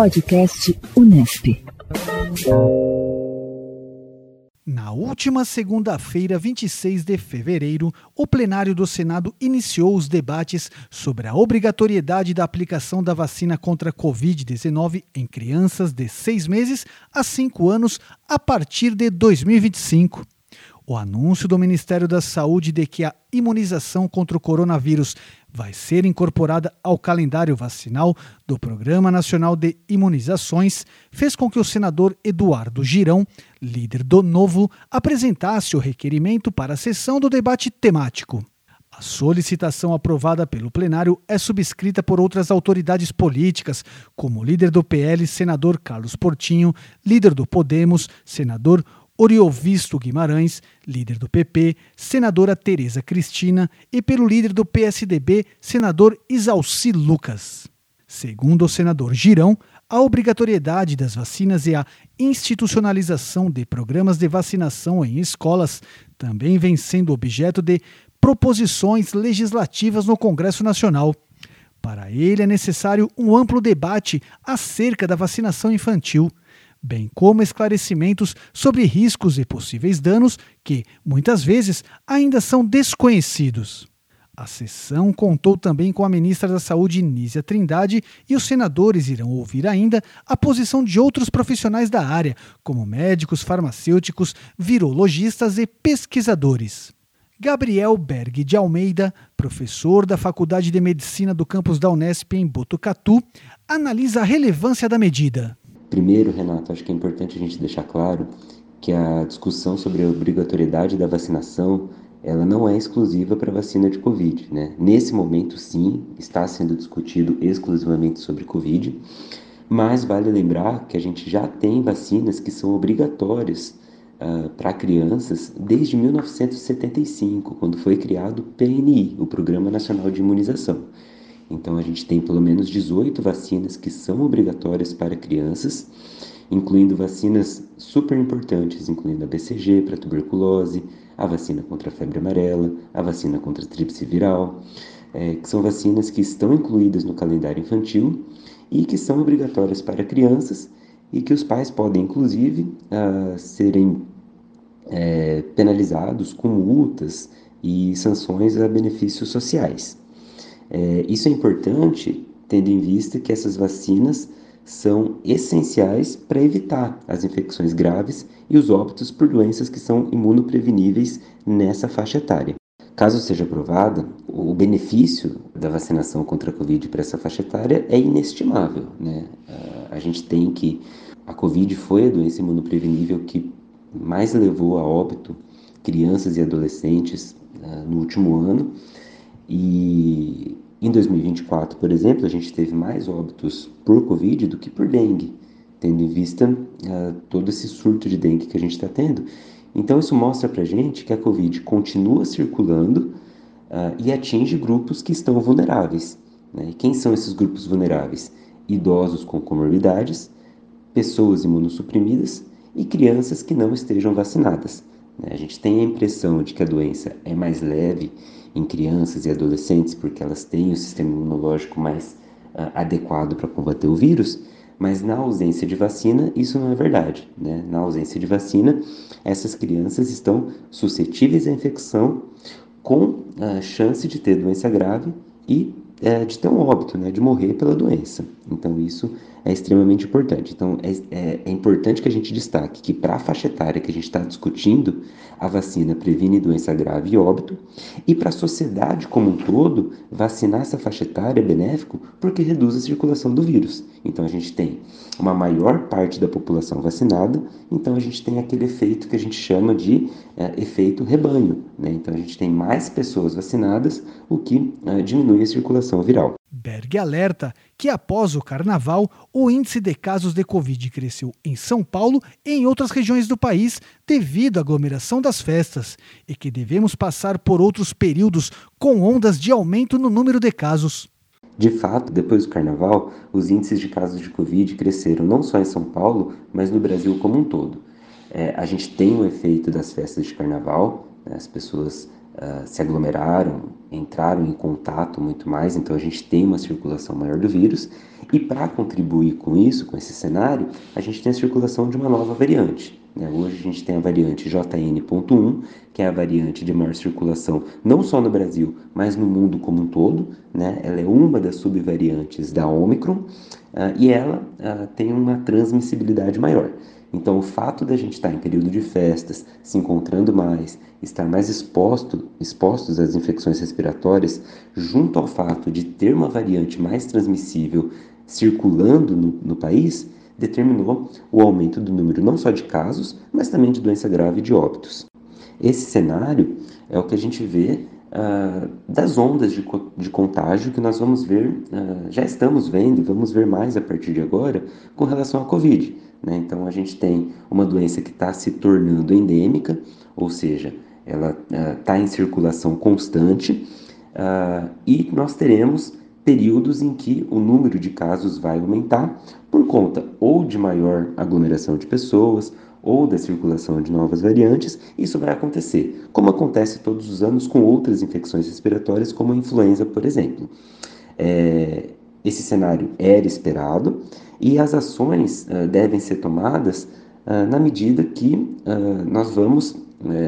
Podcast Unesp. Na última segunda-feira, 26 de fevereiro, o plenário do Senado iniciou os debates sobre a obrigatoriedade da aplicação da vacina contra a Covid-19 em crianças de seis meses a cinco anos a partir de 2025. O anúncio do Ministério da Saúde de que a imunização contra o coronavírus vai ser incorporada ao calendário vacinal do Programa Nacional de Imunizações fez com que o senador Eduardo Girão, líder do Novo, apresentasse o requerimento para a sessão do debate temático. A solicitação aprovada pelo plenário é subscrita por outras autoridades políticas, como o líder do PL, senador Carlos Portinho, líder do Podemos, senador Oriovisto Guimarães, líder do PP, senadora Tereza Cristina e pelo líder do PSDB, senador Isalci Lucas. Segundo o senador Girão, a obrigatoriedade das vacinas e a institucionalização de programas de vacinação em escolas também vem sendo objeto de proposições legislativas no Congresso Nacional. Para ele, é necessário um amplo debate acerca da vacinação infantil bem como esclarecimentos sobre riscos e possíveis danos que, muitas vezes, ainda são desconhecidos. A sessão contou também com a ministra da Saúde, Nízia Trindade, e os senadores irão ouvir ainda a posição de outros profissionais da área, como médicos, farmacêuticos, virologistas e pesquisadores. Gabriel Berg de Almeida, professor da Faculdade de Medicina do campus da Unesp em Botucatu, analisa a relevância da medida. Primeiro, Renato, acho que é importante a gente deixar claro que a discussão sobre a obrigatoriedade da vacinação ela não é exclusiva para a vacina de Covid. Né? Nesse momento, sim, está sendo discutido exclusivamente sobre Covid, mas vale lembrar que a gente já tem vacinas que são obrigatórias uh, para crianças desde 1975, quando foi criado o PNI, o Programa Nacional de Imunização. Então, a gente tem pelo menos 18 vacinas que são obrigatórias para crianças, incluindo vacinas super importantes, incluindo a BCG para tuberculose, a vacina contra a febre amarela, a vacina contra a tríplice viral, é, que são vacinas que estão incluídas no calendário infantil e que são obrigatórias para crianças e que os pais podem, inclusive, uh, serem é, penalizados com multas e sanções a benefícios sociais. É, isso é importante tendo em vista que essas vacinas são essenciais para evitar as infecções graves e os óbitos por doenças que são imunopreveníveis nessa faixa etária. Caso seja aprovada, o benefício da vacinação contra a Covid para essa faixa etária é inestimável. Né? A gente tem que a Covid foi a doença imunoprevenível que mais levou a óbito crianças e adolescentes uh, no último ano e em 2024, por exemplo, a gente teve mais óbitos por Covid do que por dengue, tendo em vista uh, todo esse surto de dengue que a gente está tendo. Então, isso mostra para a gente que a Covid continua circulando uh, e atinge grupos que estão vulneráveis. Né? E quem são esses grupos vulneráveis? Idosos com comorbidades, pessoas imunossuprimidas e crianças que não estejam vacinadas. Né? A gente tem a impressão de que a doença é mais leve em crianças e adolescentes porque elas têm o sistema imunológico mais uh, adequado para combater o vírus, mas na ausência de vacina isso não é verdade. Né? Na ausência de vacina, essas crianças estão suscetíveis à infecção com a chance de ter doença grave e é, de ter um óbito, né, de morrer pela doença. Então isso é extremamente importante. Então é, é, é importante que a gente destaque que para a faixa etária que a gente está discutindo, a vacina previne doença grave e óbito, e para a sociedade como um todo, vacinar essa faixa etária é benéfico porque reduz a circulação do vírus. Então a gente tem uma maior parte da população vacinada, então a gente tem aquele efeito que a gente chama de é, efeito rebanho. Né? Então a gente tem mais pessoas vacinadas, o que é, diminui a circulação viral. Berg alerta que após o carnaval, o índice de casos de Covid cresceu em São Paulo e em outras regiões do país devido à aglomeração das festas e que devemos passar por outros períodos com ondas de aumento no número de casos. De fato, depois do carnaval, os índices de casos de Covid cresceram não só em São Paulo, mas no Brasil como um todo. É, a gente tem o efeito das festas de carnaval, né, as pessoas uh, se aglomeraram, entraram em contato muito mais, então a gente tem uma circulação maior do vírus. E para contribuir com isso, com esse cenário, a gente tem a circulação de uma nova variante. Né? Hoje a gente tem a variante JN.1, que é a variante de maior circulação não só no Brasil, mas no mundo como um todo. Né? Ela é uma das subvariantes da Omicron uh, e ela uh, tem uma transmissibilidade maior. Então, o fato da gente estar em período de festas, se encontrando mais, estar mais exposto, expostos às infecções respiratórias, junto ao fato de ter uma variante mais transmissível circulando no, no país, determinou o aumento do número não só de casos, mas também de doença grave e de óbitos. Esse cenário é o que a gente vê uh, das ondas de, de, contágio que nós vamos ver, uh, já estamos vendo e vamos ver mais a partir de agora com relação à Covid. Né? Então a gente tem uma doença que está se tornando endêmica, ou seja, ela está uh, em circulação constante, e nós teremos períodos em que o número de casos vai aumentar por conta ou de maior aglomeração de pessoas ou da circulação de novas variantes, isso vai acontecer, como acontece todos os anos com outras infecções respiratórias, como a influenza, por exemplo. É, esse cenário era esperado e as ações uh, devem ser tomadas uh, na medida que uh, nós vamos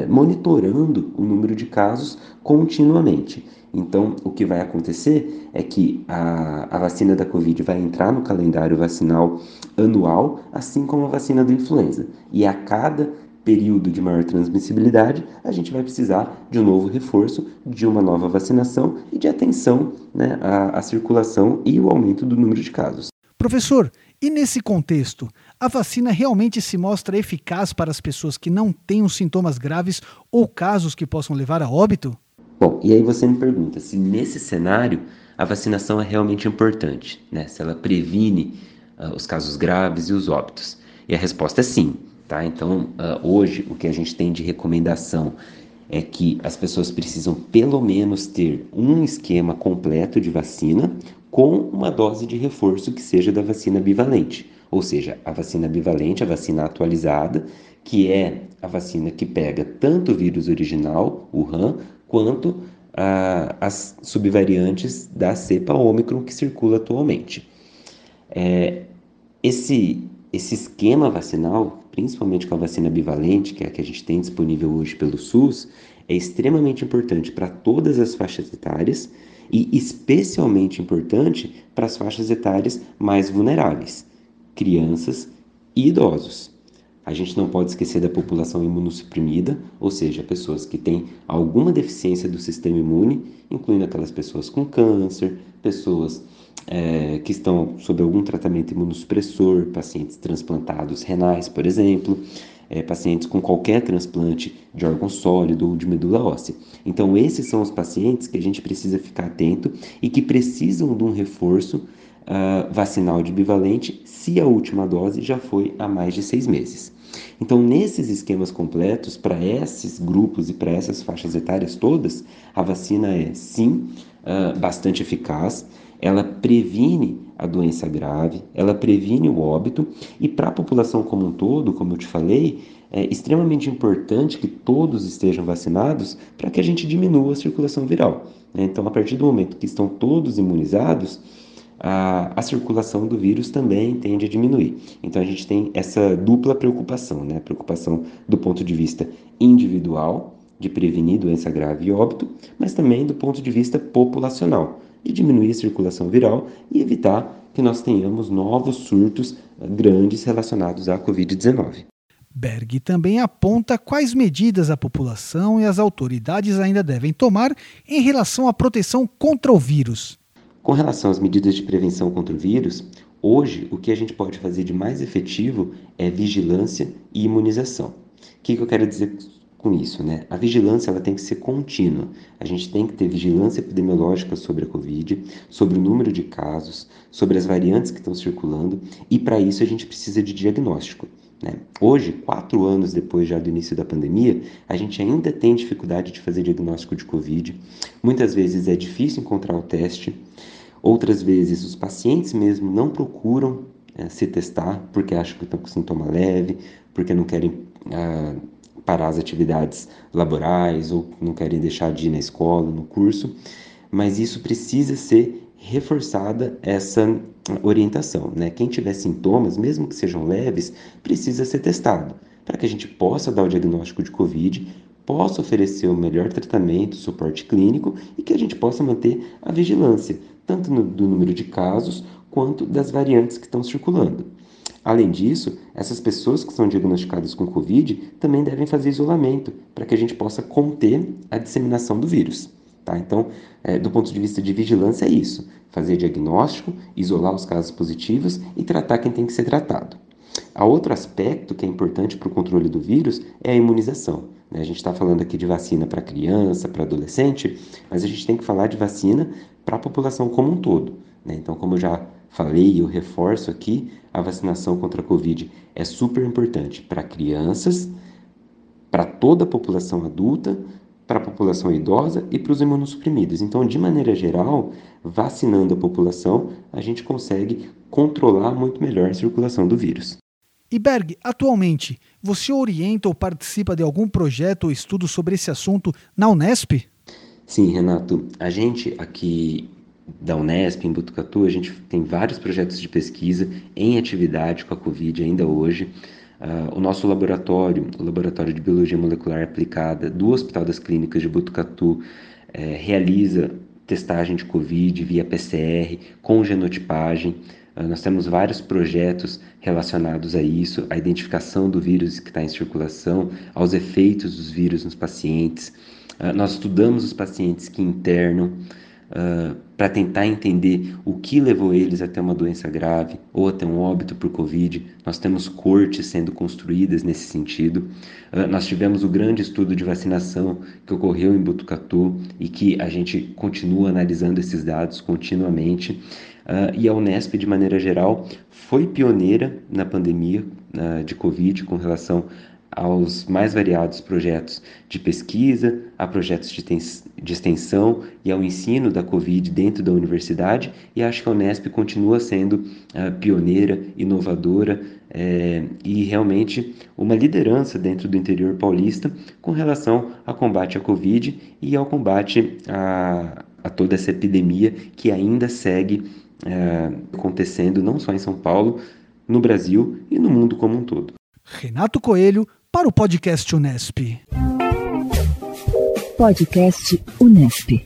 monitorando o número de casos continuamente. Então, o que vai acontecer é que a, a vacina da Covid vai entrar no calendário vacinal anual, assim como a vacina da influenza. E a cada período de maior transmissibilidade, a gente vai precisar de um novo reforço, de uma nova vacinação e de atenção né, à, à circulação e o aumento do número de casos. Professor, e nesse contexto, a vacina realmente se mostra eficaz para as pessoas que não os sintomas graves ou casos que possam levar a óbito? Bom, e aí você me pergunta se nesse cenário a vacinação é realmente importante, né? Se ela previne uh, os casos graves e os óbitos. E a resposta é sim. Tá? Então, uh, hoje, o que a gente tem de recomendação é que as pessoas precisam pelo menos ter um esquema completo de vacina com uma dose de reforço que seja da vacina bivalente, ou seja, a vacina bivalente, a vacina atualizada, que é a vacina que pega tanto o vírus original, o RAM, quanto uh, as subvariantes da cepa Ômicron que circula atualmente. É, esse, esse esquema vacinal principalmente com a vacina bivalente, que é a que a gente tem disponível hoje pelo SUS, é extremamente importante para todas as faixas etárias e especialmente importante para as faixas etárias mais vulneráveis, crianças e idosos. A gente não pode esquecer da população imunossuprimida, ou seja, pessoas que têm alguma deficiência do sistema imune, incluindo aquelas pessoas com câncer, pessoas é, que estão sob algum tratamento imunossupressor, pacientes transplantados renais, por exemplo, é, pacientes com qualquer transplante de órgão sólido ou de medula óssea. Então, esses são os pacientes que a gente precisa ficar atento e que precisam de um reforço uh, vacinal de bivalente se a última dose já foi há mais de seis meses. Então, nesses esquemas completos, para esses grupos e para essas faixas etárias todas, a vacina é sim uh, bastante eficaz ela previne a doença grave, ela previne o óbito e para a população como um todo, como eu te falei, é extremamente importante que todos estejam vacinados para que a gente diminua a circulação viral. Né? Então, a partir do momento que estão todos imunizados, a, a, circulação do vírus também tende a diminuir. Então a gente tem essa dupla preocupação, né? Preocupação do ponto de vista individual, de prevenir doença grave e óbito, mas também do ponto de vista populacional, de diminuir a circulação viral e evitar que nós tenhamos novos surtos grandes relacionados à Covid-19. Berg também aponta quais medidas a população e as autoridades ainda devem tomar em relação à proteção contra o vírus. Com relação às medidas de prevenção contra o vírus, hoje o que a gente pode fazer de mais efetivo é vigilância e imunização. O que, que eu quero dizer com isso, né? A vigilância ela tem que ser contínua. A gente tem que ter vigilância epidemiológica sobre a Covid, sobre o número de casos, sobre as variantes que estão circulando, e para isso a gente precisa de diagnóstico. Né? Hoje, quatro anos depois já do início da pandemia, a gente ainda tem dificuldade de fazer diagnóstico de Covid. Muitas vezes é difícil encontrar o teste. Outras vezes os pacientes mesmo não procuram é, se testar porque acham que estão com sintoma leve, porque não querem ah, parar as atividades laborais ou não querem deixar de ir na escola, no curso, mas isso precisa ser reforçada essa orientação. Né? Quem tiver sintomas, mesmo que sejam leves, precisa ser testado para que a gente possa dar o diagnóstico de Covid, possa oferecer o melhor tratamento, suporte clínico e que a gente possa manter a vigilância, tanto no, do número de casos quanto das variantes que estão circulando. Além disso, essas pessoas que são diagnosticadas com Covid também devem fazer isolamento para que a gente possa conter a disseminação do vírus. Tá? Então, é, do ponto de vista de vigilância, é isso: fazer diagnóstico, isolar os casos positivos e tratar quem tem que ser tratado. A outro aspecto que é importante para o controle do vírus é a imunização. Né? A gente está falando aqui de vacina para criança, para adolescente, mas a gente tem que falar de vacina para a população como um todo. Né? Então, como já falei e eu reforço aqui, a vacinação contra a Covid é super importante para crianças, para toda a população adulta, para a população idosa e para os imunossuprimidos. Então, de maneira geral, vacinando a população, a gente consegue controlar muito melhor a circulação do vírus. E Berg, atualmente, você orienta ou participa de algum projeto ou estudo sobre esse assunto na Unesp? Sim, Renato. A gente aqui da Unesp, em Butucatu, a gente tem vários projetos de pesquisa em atividade com a Covid ainda hoje. Uh, o nosso laboratório, o Laboratório de Biologia Molecular Aplicada do Hospital das Clínicas de Butucatu, eh, realiza testagem de Covid via PCR com genotipagem. Ah, nós temos vários projetos relacionados a isso, a identificação do vírus que está em circulação, aos efeitos dos vírus nos pacientes. Ah, nós estudamos os pacientes que internam uh, para tentar entender o que levou eles até uma doença grave ou até um óbito por Covid. Nós temos cortes sendo construídas nesse sentido. Uh, nós tivemos o grande estudo de vacinação que ocorreu em Botucatu e que a gente continua analisando esses dados continuamente. Uh, e a Unesp, de maneira geral, foi pioneira na pandemia de Covid com relação aos mais variados projetos de pesquisa, a projetos de, extensão e ao ensino da Covid dentro da universidade, e acho que a Unesp continua sendo uh, pioneira, inovadora é, e realmente uma liderança dentro do interior paulista com relação ao combate à Covid e ao combate a, a toda essa epidemia que ainda segue é, acontecendo não só em São Paulo, no Brasil e no mundo como um todo. Renato Coelho para o podcast Unesp. Podcast Unesp.